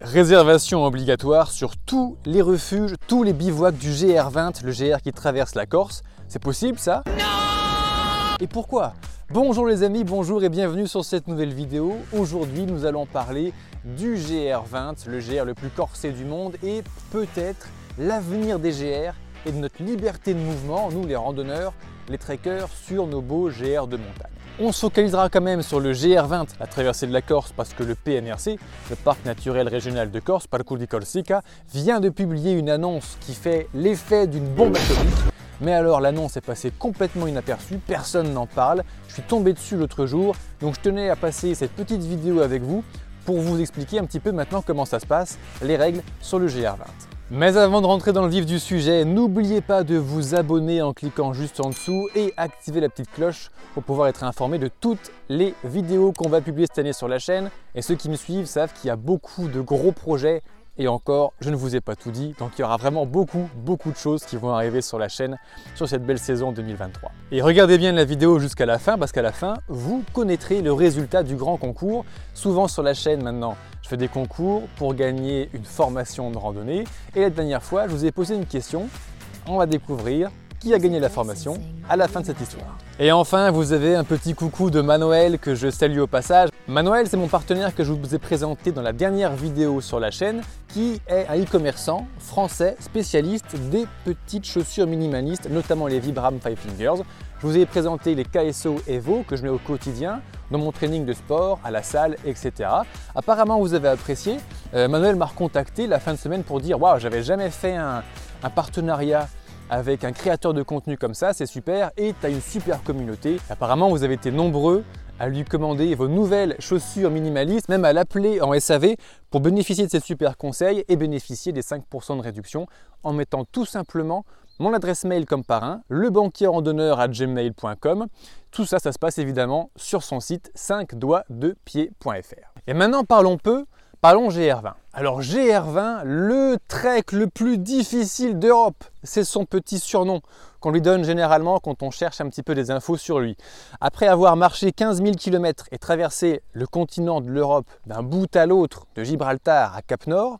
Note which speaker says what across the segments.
Speaker 1: Réservation obligatoire sur tous les refuges, tous les bivouacs du GR20, le GR qui traverse la Corse. C'est possible ça? Et pourquoi? Bonjour les amis, bonjour et bienvenue sur cette nouvelle vidéo. Aujourd'hui nous allons parler du GR20, le GR le plus corsé du monde et peut-être l'avenir des GR et de notre liberté de mouvement, nous les randonneurs, les trekkers, sur nos beaux GR de montagne. On se focalisera quand même sur le GR20, la traversée de la Corse, parce que le PNRC, le Parc naturel régional de Corse, Parcours di Corsica, vient de publier une annonce qui fait l'effet d'une bombe atomique. Mais alors l'annonce est passée complètement inaperçue, personne n'en parle, je suis tombé dessus l'autre jour, donc je tenais à passer cette petite vidéo avec vous pour vous expliquer un petit peu maintenant comment ça se passe, les règles sur le GR20. Mais avant de rentrer dans le vif du sujet, n'oubliez pas de vous abonner en cliquant juste en dessous et activer la petite cloche pour pouvoir être informé de toutes les vidéos qu'on va publier cette année sur la chaîne. Et ceux qui me suivent savent qu'il y a beaucoup de gros projets et encore, je ne vous ai pas tout dit, donc il y aura vraiment beaucoup, beaucoup de choses qui vont arriver sur la chaîne sur cette belle saison 2023. Et regardez bien la vidéo jusqu'à la fin, parce qu'à la fin, vous connaîtrez le résultat du grand concours. Souvent sur la chaîne maintenant, je fais des concours pour gagner une formation de randonnée. Et la dernière fois, je vous ai posé une question. On va découvrir qui a gagné la formation à la fin de cette histoire. Et enfin, vous avez un petit coucou de Manuel que je salue au passage. Manuel, c'est mon partenaire que je vous ai présenté dans la dernière vidéo sur la chaîne, qui est un e-commerçant français spécialiste des petites chaussures minimalistes, notamment les Vibram Five Fingers. Je vous ai présenté les KSO Evo que je mets au quotidien dans mon training de sport, à la salle, etc. Apparemment, vous avez apprécié. Euh, Manuel m'a recontacté la fin de semaine pour dire Waouh, j'avais jamais fait un partenariat avec un créateur de contenu comme ça, c'est super et tu as une super communauté. Apparemment, vous avez été nombreux à lui commander vos nouvelles chaussures minimalistes, même à l'appeler en SAV pour bénéficier de ces super conseils et bénéficier des 5% de réduction en mettant tout simplement mon adresse mail comme parrain, lebanquierrandonneur à gmail.com. Tout ça, ça se passe évidemment sur son site 5 doigts de pied.fr. Et maintenant, parlons peu Parlons GR20. Alors GR20, le trek le plus difficile d'Europe, c'est son petit surnom qu'on lui donne généralement quand on cherche un petit peu des infos sur lui. Après avoir marché 15 000 km et traversé le continent de l'Europe d'un bout à l'autre, de Gibraltar à Cap Nord,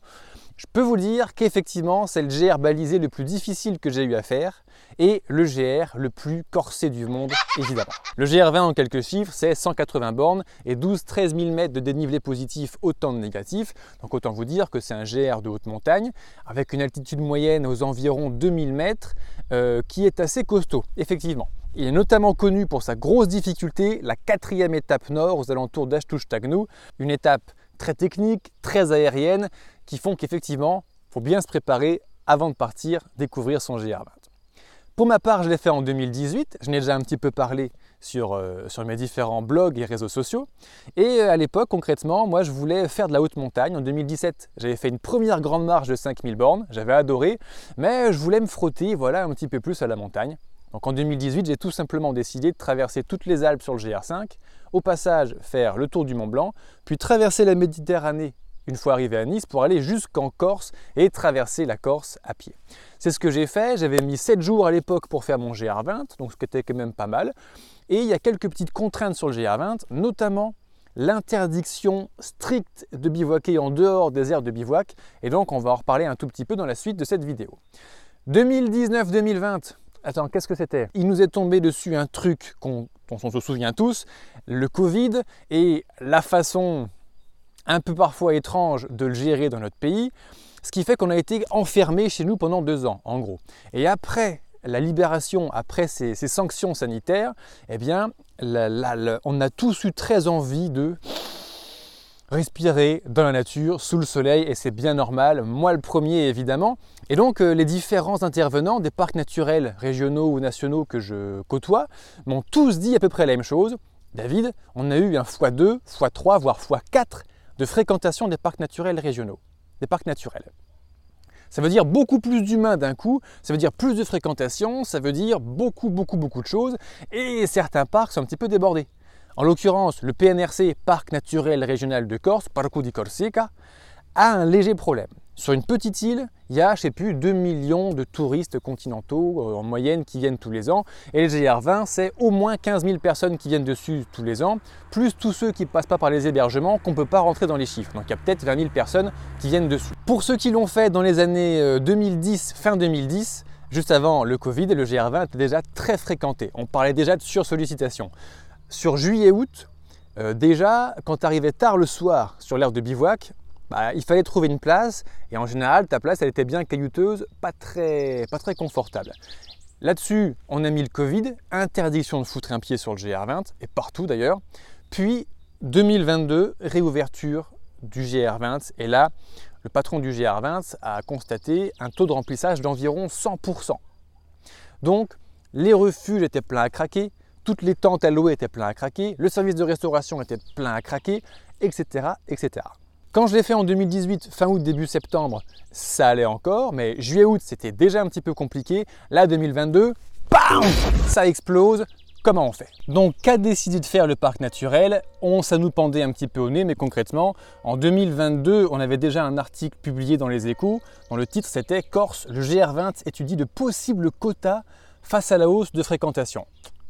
Speaker 1: je peux vous dire qu'effectivement, c'est le GR balisé le plus difficile que j'ai eu à faire et le GR le plus corsé du monde, évidemment. Le GR20 en quelques chiffres, c'est 180 bornes et 12-13 000 mètres de dénivelé positif, autant de négatif. Donc autant vous dire que c'est un GR de haute montagne avec une altitude moyenne aux environs 2000 mètres euh, qui est assez costaud, effectivement. Il est notamment connu pour sa grosse difficulté, la quatrième étape nord aux alentours d'Ashtouch-Tagnou, une étape très technique, très aérienne, qui font qu'effectivement, il faut bien se préparer avant de partir découvrir son GR20. Pour ma part, je l'ai fait en 2018, je n'ai déjà un petit peu parlé sur, euh, sur mes différents blogs et réseaux sociaux. Et euh, à l'époque, concrètement, moi, je voulais faire de la haute montagne. En 2017, j'avais fait une première grande marche de 5000 bornes, j'avais adoré, mais je voulais me frotter voilà, un petit peu plus à la montagne. Donc en 2018, j'ai tout simplement décidé de traverser toutes les Alpes sur le GR5, au passage faire le tour du Mont Blanc, puis traverser la Méditerranée une fois arrivé à Nice pour aller jusqu'en Corse et traverser la Corse à pied. C'est ce que j'ai fait, j'avais mis 7 jours à l'époque pour faire mon GR20, donc ce qui était quand même pas mal. Et il y a quelques petites contraintes sur le GR20, notamment l'interdiction stricte de bivouaquer en dehors des aires de bivouac. Et donc on va en reparler un tout petit peu dans la suite de cette vidéo. 2019-2020, attends, qu'est-ce que c'était? Il nous est tombé dessus un truc dont on se souvient tous, le Covid et la façon un peu parfois étrange de le gérer dans notre pays, ce qui fait qu'on a été enfermé chez nous pendant deux ans, en gros. Et après la libération, après ces, sanctions sanitaires, eh bien, on a tous eu très envie de respirer dans la nature, sous le soleil, et c'est bien normal, moi le premier évidemment. Et donc euh, les différents intervenants des parcs naturels régionaux ou nationaux que je côtoie m'ont tous dit à peu près la même chose. David, on a eu un x2, x3, voire x4 de fréquentation des parcs naturels régionaux, des parcs naturels. Ça veut dire beaucoup plus d'humains d'un coup, ça veut dire plus de fréquentation, ça veut dire beaucoup, beaucoup, beaucoup de choses, et certains parcs sont un petit peu débordés. En l'occurrence, le PNRC, Parc naturel régional de Corse, Parco di Corsica, a un léger problème. Sur une petite île, il y a, je sais plus, 2 millions de touristes continentaux euh, en moyenne qui viennent tous les ans. Et le GR20, c'est au moins 15 000 personnes qui viennent dessus tous les ans, plus tous ceux qui ne passent pas par les hébergements qu'on ne peut pas rentrer dans les chiffres. Donc il y a peut-être 20 000 personnes qui viennent dessus. Pour ceux qui l'ont fait dans les années 2010, euh, fin 2010, juste avant le Covid, le GR20 était déjà très fréquenté. On parlait déjà de sursollicitation. Sur juillet-août, euh, déjà, quand tu arrivais tard le soir sur l'aire de bivouac, bah, il fallait trouver une place et en général ta place elle était bien caillouteuse, pas très, confortable. Là-dessus, on a mis le Covid, interdiction de foutre un pied sur le GR20 et partout d'ailleurs. Puis 2022, réouverture du GR20 et là, le patron du GR20 a constaté un taux de remplissage d'environ 100%. Donc, les refuges étaient pleins à craquer, toutes les tentes à louer étaient pleines à craquer, le service de restauration était plein à craquer, etc. Quand je l'ai fait en 2018, fin août, début septembre, ça allait encore, mais juillet-août, c'était déjà un petit peu compliqué. Là, 2022, bam Ça explose. Comment on fait? Donc, qu'a décidé de faire le parc naturel? On, ça nous pendait un petit peu au nez, mais concrètement, en 2022, on avait déjà un article publié dans les échos, dont le titre c'était Corse, le GR20 étudie de possibles quotas face à la hausse de fréquentation.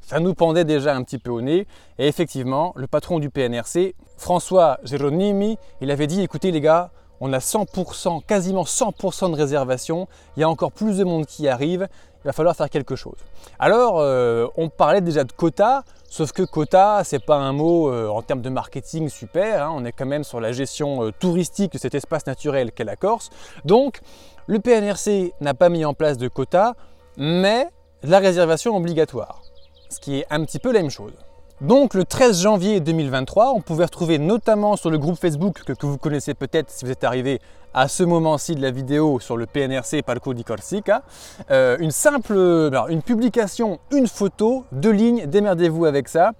Speaker 1: Ça nous pendait déjà un petit peu au nez. Et effectivement, le patron du PNRC, François Geronimi, il avait dit écoutez les gars, on a 100%, quasiment 100% de réservation, il y a encore plus de monde qui arrive, il va falloir faire quelque chose. Alors, euh, on parlait déjà de quota, sauf que quota, c'est pas un mot euh, en termes de marketing super, hein. on est quand même sur la gestion euh, touristique de cet espace naturel qu'est la Corse. Donc, le PNRC n'a pas mis en place de quota, mais la réservation obligatoire ce qui est un petit peu la même chose. Donc le 13 janvier 2023, on pouvait retrouver notamment sur le groupe Facebook que, vous connaissez peut-être si vous êtes arrivé à ce moment-ci de la vidéo sur le PNRC Parco di Corsica, euh, une simple une publication, une photo, deux lignes, démerdez-vous avec ça.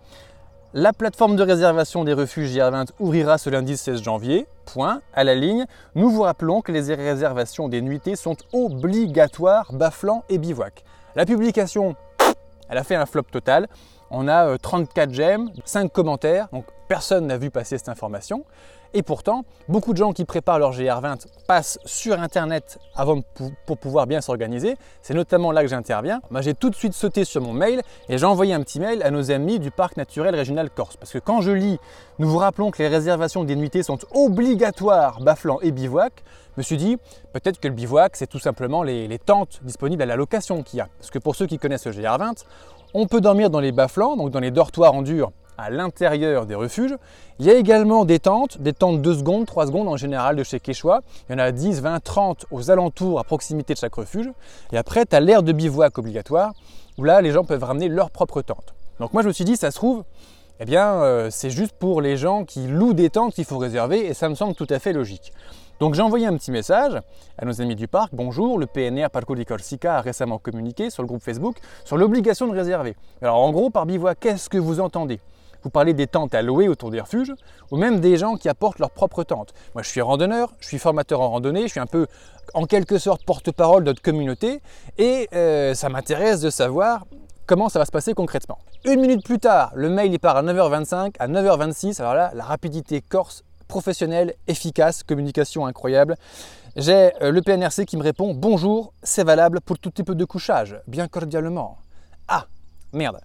Speaker 1: La plateforme de réservation des refuges JR20 ouvrira ce lundi 16 janvier. Point. À la ligne, nous vous rappelons que les réservations des nuitées sont obligatoires, baflant et bivouac. La publication elle a fait un flop total. On a 34 euh, j'aime, 5 commentaires, donc personne n'a vu passer cette information. Et pourtant, beaucoup de gens qui préparent leur GR20 passent sur Internet avant pour pouvoir bien s'organiser. C'est notamment là que j'interviens. j'ai tout de suite sauté sur mon mail et j'ai envoyé un petit mail à nos amis du Parc naturel régional Corse. Parce que quand je lis, nous vous rappelons que les réservations des nuitées sont obligatoires, baflant et bivouac, je me suis dit, peut-être que le bivouac, c'est tout simplement les, tentes disponibles à la location qu'il y a. Parce que pour ceux qui connaissent le GR20, on peut dormir dans les bas-flancs, donc dans les dortoirs en dur à l'intérieur des refuges. Il y a également des tentes, des tentes 2 secondes, 3 secondes en général de chez Quechua. Il y en a 10, 20, 30 aux alentours à proximité de chaque refuge. Et après, tu as l'air de bivouac obligatoire où là, les gens peuvent ramener leur propre tente. Donc moi, je me suis dit, ça se trouve, eh bien, euh, c'est juste pour les gens qui louent des tentes qu'il faut réserver et ça me semble tout à fait logique. Donc j'ai envoyé un petit message à nos amis du parc. Bonjour, le PNR Parco di Corsica a récemment communiqué sur le groupe Facebook sur l'obligation de réserver. Alors en gros, par bivouac, qu'est-ce que vous entendez? Vous parlez des tentes à louer autour des refuges, ou même des gens qui apportent leur propre tente. Moi, je suis randonneur, je suis formateur en randonnée, je suis un peu, en quelque sorte, porte-parole de notre communauté, et euh, ça m'intéresse de savoir comment ça va se passer concrètement. Une minute plus tard, le mail il part à 9h25, à 9h26, alors là, la rapidité corse professionnelle, efficace, communication incroyable. J'ai euh, le PNRC qui me répond Bonjour, c'est valable pour tout type de couchage, bien cordialement. Ah, merde.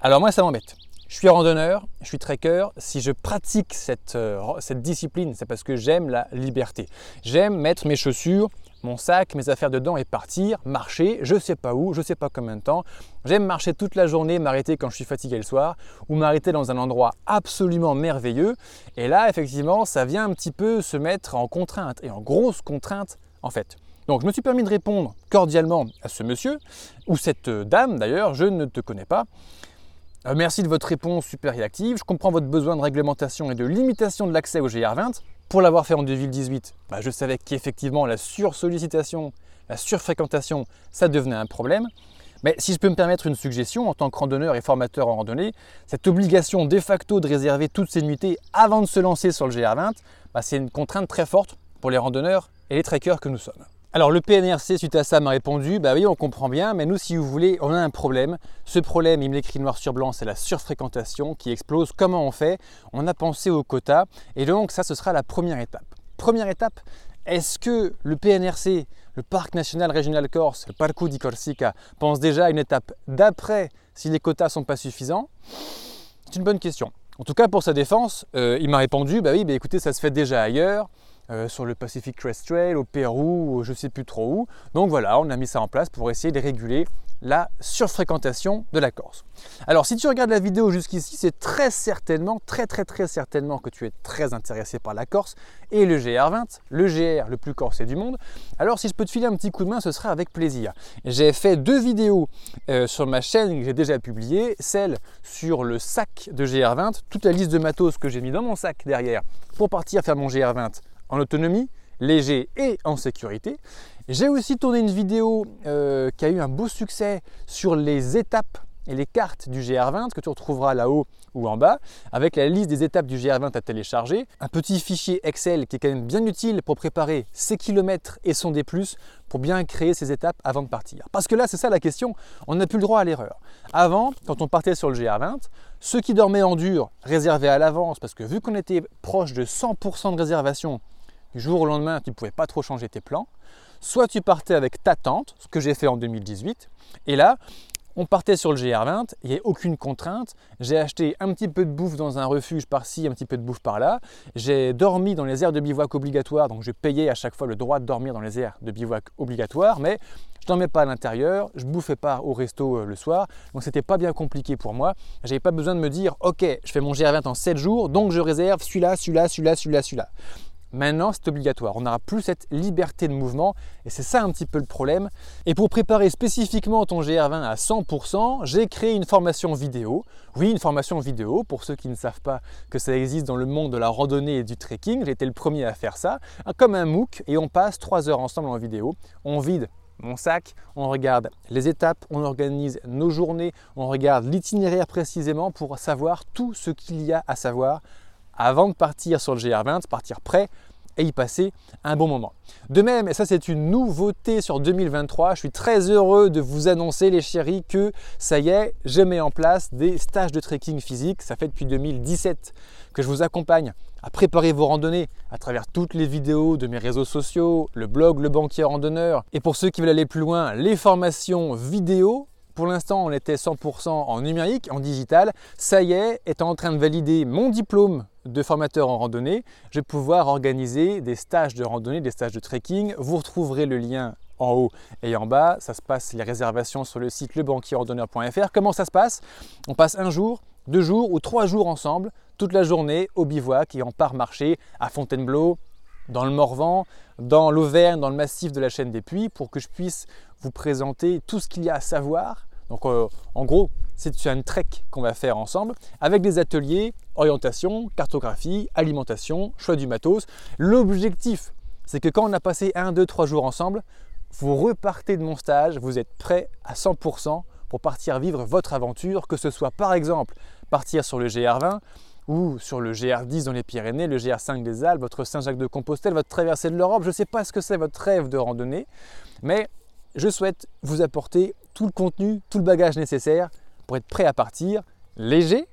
Speaker 1: Alors moi, ça m'embête. Je suis randonneur, je suis trekker. Si je pratique cette, euh, cette discipline, c'est parce que j'aime la liberté. J'aime mettre mes chaussures, mon sac, mes affaires dedans et partir, marcher, je sais pas où, je sais pas combien de temps. J'aime marcher toute la journée, m'arrêter quand je suis fatigué le soir ou m'arrêter dans un endroit absolument merveilleux. Et là, effectivement, ça vient un petit peu se mettre en contrainte et en grosse contrainte en fait. Donc je me suis permis de répondre cordialement à ce monsieur, ou cette dame d'ailleurs, je ne te connais pas. Euh, merci de votre réponse super réactive. Je comprends votre besoin de réglementation et de limitation de l'accès au GR20. Pour l'avoir fait en 2018, bah, je savais qu'effectivement la sursollicitation, la surfréquentation, ça devenait un problème. Mais si je peux me permettre une suggestion en tant que randonneur et formateur en randonnée, cette obligation de facto de réserver toutes ces nuitées avant de se lancer sur le GR20, bah, c'est une contrainte très forte pour les randonneurs et les trekkers que nous sommes. Alors le PNRC suite à ça m'a répondu, bah oui on comprend bien, mais nous si vous voulez on a un problème. Ce problème, il me l'écrit noir sur blanc, c'est la surfréquentation qui explose. Comment on fait? On a pensé au quota et donc ça ce sera la première étape. Première étape, Est-ce que le PNRC, le Parc national régional corse, le Parco di Corsica, pense déjà à une étape d'après si les quotas sont pas suffisants? C'est une bonne question. En tout cas, pour sa défense, euh, il m'a répondu, bah oui, écoutez, ça se fait déjà ailleurs, euh, sur le Pacific Crest Trail, au Pérou, je ne sais plus trop où. Donc voilà, on a mis ça en place pour essayer de réguler la surfréquentation de la Corse. Alors si tu regardes la vidéo jusqu'ici, c'est très certainement, très très très certainement que tu es très intéressé par la Corse et le GR20, le GR le plus corsé du monde. Alors si je peux te filer un petit coup de main, ce sera avec plaisir. J'ai fait deux vidéos euh, sur ma chaîne que j'ai déjà publiées, celle sur le sac de GR20, toute la liste de matos que j'ai mis dans mon sac derrière pour partir faire mon GR20 en autonomie, léger et en sécurité. J'ai aussi tourné une vidéo euh, qui a eu un beau succès sur les étapes et les cartes du GR20 que tu retrouveras là-haut ou en bas, avec la liste des étapes du GR20 à télécharger, un petit fichier Excel qui est quand même bien utile pour préparer ses kilomètres et son D+, pour bien créer ces étapes avant de partir. Parce que là, c'est ça la question, on n'a plus le droit à l'erreur. Avant, quand on partait sur le GR20, ceux qui dormaient en dur réservaient à l'avance, parce que vu qu'on était proche de 100% de réservation, du jour au lendemain, tu ne pouvais pas trop changer tes plans. Soit tu partais avec ta tente, ce que j'ai fait en 2018, et là, on partait sur le GR20, il n'y a aucune contrainte. J'ai acheté un petit peu de bouffe dans un refuge par-ci, un petit peu de bouffe par-là. J'ai dormi dans les aires de bivouac obligatoires, donc je payais à chaque fois le droit de dormir dans les aires de bivouac obligatoires, mais je dormais pas à l'intérieur, je bouffais pas au resto euh, le soir, donc c'était pas bien compliqué pour moi. J'avais pas besoin de me dire, ok, je fais mon GR20 en 7 jours, donc je réserve celui-là, celui-là, celui-là, celui-là, celui-là. Maintenant, c'est obligatoire. On n'aura plus cette liberté de mouvement et c'est ça un petit peu le problème. Et pour préparer spécifiquement ton GR20 à 100%, j'ai créé une formation vidéo. Oui, une formation vidéo pour ceux qui ne savent pas que ça existe dans le monde de la randonnée et du trekking. J'ai été le premier à faire ça, comme un MOOC et on passe 3 heures ensemble en vidéo. On vide mon sac, on regarde les étapes, on organise nos journées, on regarde l'itinéraire précisément pour savoir tout ce qu'il y a à savoir avant de partir sur le GR20, partir prêt et y passer un bon moment. De même, et ça c'est une nouveauté sur 2023, je suis très heureux de vous annoncer les chéris que ça y est, je mets en place des stages de trekking physique, ça fait depuis 2017 que je vous accompagne à préparer vos randonnées à travers toutes les vidéos de mes réseaux sociaux, le blog Le Banquier Randonneur et pour ceux qui veulent aller plus loin, les formations vidéo pour l'instant, on était 100% en numérique, en digital. Ça y est, étant en train de valider mon diplôme de formateur en randonnée, je vais pouvoir organiser des stages de randonnée, des stages de trekking. Vous retrouverez le lien en haut et en bas. Ça se passe les réservations sur le site lebanquierrandonneur.fr. Comment ça se passe? On passe un jour, deux jours ou trois jours ensemble, toute la journée au bivouac et on part marcher à Fontainebleau, dans le Morvan, dans l'Auvergne, dans le massif de la chaîne des Puits, pour que je puisse vous présenter tout ce qu'il y a à savoir. Donc euh, en gros, c'est un trek qu'on va faire ensemble avec des ateliers, orientation, cartographie, alimentation, choix du matos. L'objectif, c'est que quand on a passé un, deux, trois jours ensemble, vous repartez de mon stage, vous êtes prêt à 100% pour partir vivre votre aventure, que ce soit par exemple partir sur le GR20, ou sur le GR10 dans les Pyrénées, le GR5 des Alpes, votre Saint-Jacques-de-Compostelle, votre traversée de l'Europe. Je ne sais pas ce que c'est votre rêve de randonnée, mais je souhaite vous apporter tout le contenu, tout le bagage nécessaire pour être prêt à partir, léger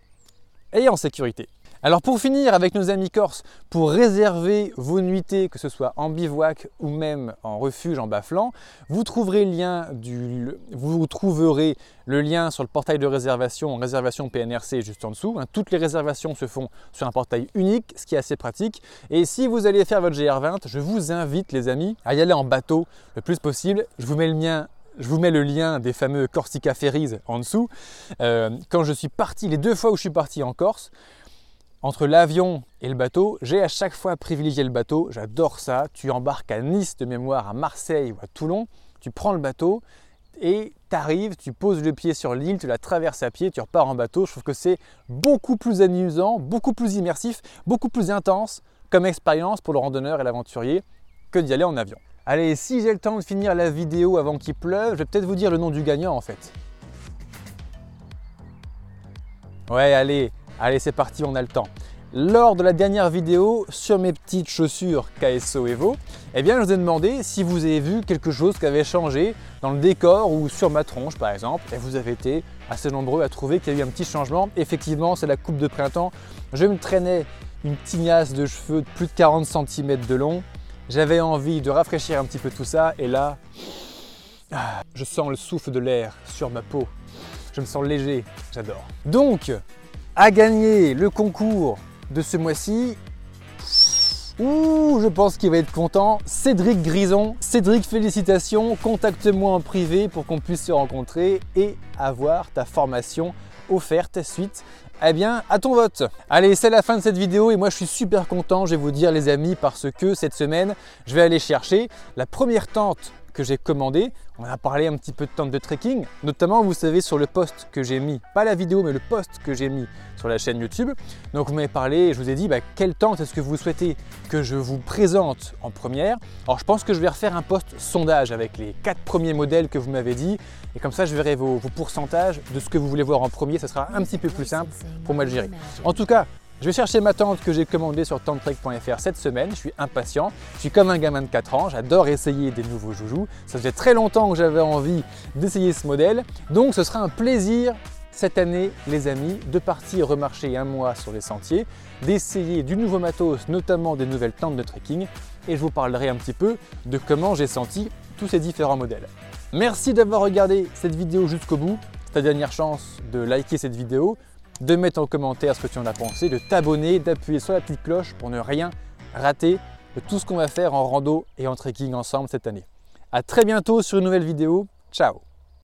Speaker 1: et en sécurité. Alors pour finir avec nos amis corses, pour réserver vos nuitées, que ce soit en bivouac ou même en refuge en bas-flanc, vous trouverez le lien du, vous trouverez le lien sur le portail de réservation, réservation PNRC juste en dessous. Hein. Toutes les réservations se font sur un portail unique, ce qui est assez pratique. Et si vous allez faire votre GR20, je vous invite les amis à y aller en bateau le plus possible. Je vous mets le lien je vous mets le lien des fameux Corsica Ferries en dessous. Euh, quand je suis parti, les deux fois où je suis parti en Corse, entre l'avion et le bateau, j'ai à chaque fois privilégié le bateau. J'adore ça. Tu embarques à Nice de mémoire, à Marseille ou à Toulon. Tu prends le bateau et tu arrives, tu poses le pied sur l'île, tu la traverses à pied, tu repars en bateau. Je trouve que c'est beaucoup plus amusant, beaucoup plus immersif, beaucoup plus intense comme expérience pour le randonneur et l'aventurier que d'y aller en avion. Allez, si j'ai le temps de finir la vidéo avant qu'il pleuve, je vais peut-être vous dire le nom du gagnant en fait. Ouais, allez, Allez, c'est parti, on a le temps. Lors de la dernière vidéo sur mes petites chaussures KSO Evo, eh bien, je vous ai demandé si vous avez vu quelque chose qui avait changé dans le décor ou sur ma tronche par exemple. Et vous avez été assez nombreux à trouver qu'il y a eu un petit changement. Effectivement, c'est la coupe de printemps. Je me traînais une tignasse de cheveux de plus de 40 cm de long J'avais envie de rafraîchir un petit peu tout ça et là, je sens le souffle de l'air sur ma peau. Je me sens léger, j'adore. Donc, à gagner le concours de ce mois-ci, Ouh, je pense qu'il va être content. Cédric Grison. Cédric, félicitations. Contacte-moi en privé pour qu'on puisse se rencontrer et avoir ta formation offerte suite eh bien, à ton vote. Allez, c'est la fin de cette vidéo et moi je suis super content, je vais vous dire les amis, parce que cette semaine, je vais aller chercher la première tente que j'ai commandé. On a parlé un petit peu de tente de trekking, notamment vous savez sur le post que j'ai mis, pas la vidéo mais le post que j'ai mis sur la chaîne YouTube. Donc vous m'avez parlé et je vous ai dit bah, quelle tente est-ce que vous souhaitez que je vous présente en première? Alors je pense que je vais refaire un post sondage avec les quatre premiers modèles que vous m'avez dit et comme ça je verrai vos, pourcentages de ce que vous voulez voir en premier. Ça sera un petit peu plus simple pour moi de gérer. En tout cas, je vais chercher ma tente que j'ai commandée sur tentrek.fr cette semaine. Je suis impatient. Je suis comme un gamin de 4 ans. J'adore essayer des nouveaux joujoux. Ça faisait très longtemps que j'avais envie d'essayer ce modèle. Donc ce sera un plaisir cette année, les amis, de partir remarcher un mois sur les sentiers, d'essayer du nouveau matos, notamment des nouvelles tentes de trekking. Et je vous parlerai un petit peu de comment j'ai senti tous ces différents modèles. Merci d'avoir regardé cette vidéo jusqu'au bout. C'est ta dernière chance de liker cette vidéo, de mettre en commentaire ce que tu en as pensé, de t'abonner, d'appuyer sur la petite cloche pour ne rien rater de tout ce qu'on va faire en rando et en trekking ensemble cette année. A très bientôt sur une nouvelle vidéo. Ciao